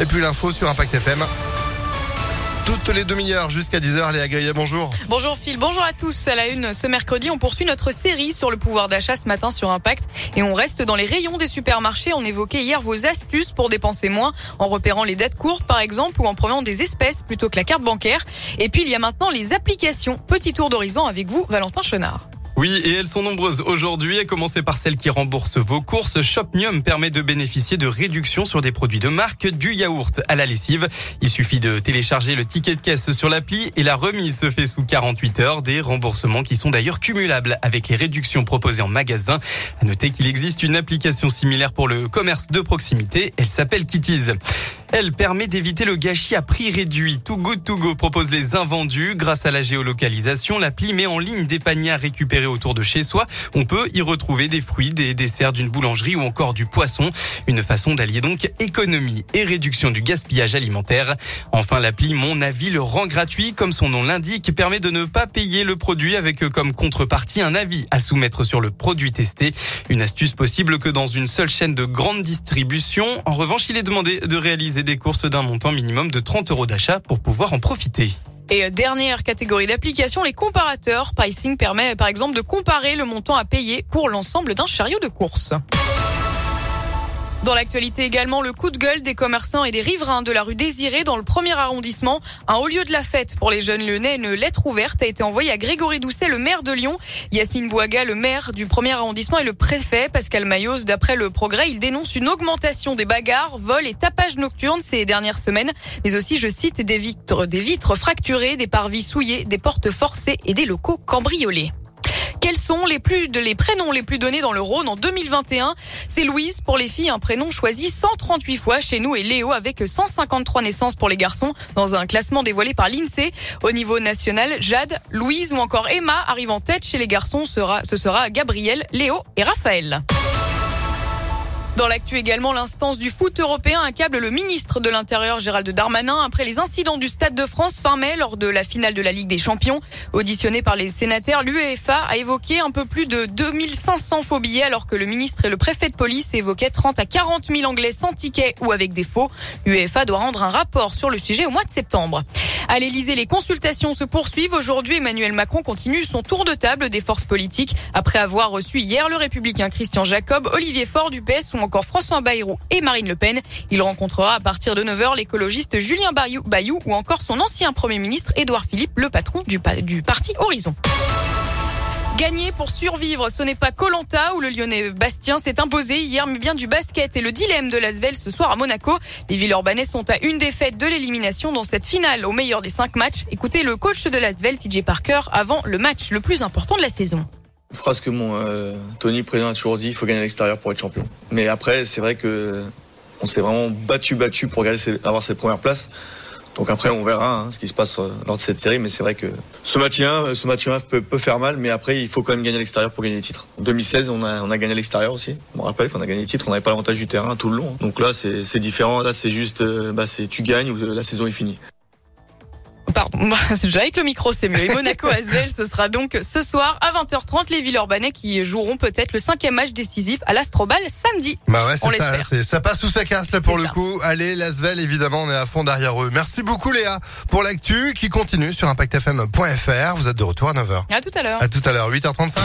Et puis l'info sur Impact FM toutes les demi-heures jusqu'à 10h. Léa Grillet, bonjour. Bonjour Phil, bonjour à tous. À la une, ce mercredi, on poursuit notre série sur le pouvoir d'achat ce matin sur Impact. Et on reste dans les rayons des supermarchés. On évoquait hier vos astuces pour dépenser moins en repérant les dettes courtes par exemple ou en prenant des espèces plutôt que la carte bancaire. Et puis il y a maintenant les applications. Petit tour d'horizon avec vous, Valentin Chenard. Oui, et elles sont nombreuses aujourd'hui, à commencer par celles qui remboursent vos courses. Shopnium permet de bénéficier de réductions sur des produits de marque, du yaourt à la lessive. Il suffit de télécharger le ticket de caisse sur l'appli et la remise se fait sous 48 heures. Des remboursements qui sont d'ailleurs cumulables avec les réductions proposées en magasin. À noter qu'il existe une application similaire pour le commerce de proximité. Elle s'appelle Kitties. Elle permet d'éviter le gâchis à prix réduit. Too Good To Go propose les invendus. Grâce à la géolocalisation, l'appli met en ligne des paniers à récupérer autour de chez soi. On peut y retrouver des fruits, des desserts d'une boulangerie ou encore du poisson. Une façon d'allier donc économie et réduction du gaspillage alimentaire. Enfin, l'appli Mon Avis le rend gratuit. Comme son nom l'indique, permet de ne pas payer le produit avec comme contrepartie un avis à soumettre sur le produit testé. Une astuce possible que dans une seule chaîne de grande distribution. En revanche, il est demandé de réaliser des courses d'un montant minimum de 30 euros d'achat pour pouvoir en profiter. Et euh, dernière catégorie d'application, les comparateurs. Pricing permet par exemple de comparer le montant à payer pour l'ensemble d'un chariot de course. Dans l'actualité également, le coup de gueule des commerçants et des riverains de la rue Désirée dans le premier arrondissement. Un haut lieu de la fête pour les jeunes lyonnais. Une lettre ouverte a été envoyée à Grégory Doucet, le maire de Lyon. Yasmine Bouaga, le maire du premier arrondissement et le préfet Pascal Maillot. D'après le progrès, il dénonce une augmentation des bagarres, vols et tapages nocturnes ces dernières semaines. Mais aussi, je cite, des vitres, des vitres fracturées, des parvis souillés, des portes forcées et des locaux cambriolés. Quels sont les plus de les prénoms les plus donnés dans le Rhône en 2021 C'est Louise pour les filles, un prénom choisi 138 fois chez nous et Léo avec 153 naissances pour les garçons dans un classement dévoilé par l'INSEE. Au niveau national, Jade, Louise ou encore Emma arrivent en tête chez les garçons. Ce sera Gabriel, Léo et Raphaël. Dans l'actu également, l'instance du foot européen accable le ministre de l'Intérieur Gérald Darmanin après les incidents du Stade de France fin mai lors de la finale de la Ligue des Champions. Auditionné par les sénateurs, l'UEFA a évoqué un peu plus de 2500 faux billets alors que le ministre et le préfet de police évoquaient 30 à 40 000 Anglais sans ticket ou avec des faux. L'UEFA doit rendre un rapport sur le sujet au mois de septembre. À l'Elysée, les consultations se poursuivent. Aujourd'hui, Emmanuel Macron continue son tour de table des forces politiques après avoir reçu hier le républicain Christian Jacob, Olivier Faure du PS ou encore François Bayrou et Marine Le Pen. Il rencontrera à partir de 9h l'écologiste Julien Bayou, ou encore son ancien Premier ministre Édouard Philippe, le patron du parti Horizon. Gagner pour survivre, ce n'est pas Colanta où le Lyonnais Bastien s'est imposé hier, mais bien du basket et le dilemme de l'Asvel ce soir à Monaco. Les Villeurbanais sont à une défaite de l'élimination dans cette finale au meilleur des cinq matchs. Écoutez le coach de l'Asvel, TJ Parker, avant le match le plus important de la saison. Une phrase que mon euh, Tony président a toujours dit, il faut gagner à l'extérieur pour être champion. Mais après, c'est vrai que on s'est vraiment battu, battu pour avoir cette première place. Donc après, on verra hein, ce qui se passe euh, lors de cette série, mais c'est vrai que ce match 1, euh, ce match 1 peut, peut, faire mal, mais après, il faut quand même gagner à l'extérieur pour gagner les titres. En 2016, on a, on a gagné à l'extérieur aussi. On rappelle qu'on a gagné les titres, on n'avait pas l'avantage du terrain tout le long. Donc là, c'est différent. Là, c'est juste, euh, bah, c'est tu gagnes ou la saison est finie. Pardon, avec le micro c'est mieux. Et Monaco Asvel, ce sera donc ce soir à 20h30 les Villeurbanais qui joueront peut-être le cinquième match décisif à l'Astrobal samedi. Bah ouais, c'est ça, ça passe ou ça casse là pour le coup. Allez, l'Asvel évidemment, on est à fond derrière eux. Merci beaucoup Léa pour l'actu qui continue sur impactfm.fr. Vous êtes de retour à 9h. À tout à l'heure. À tout à l'heure, 8h35.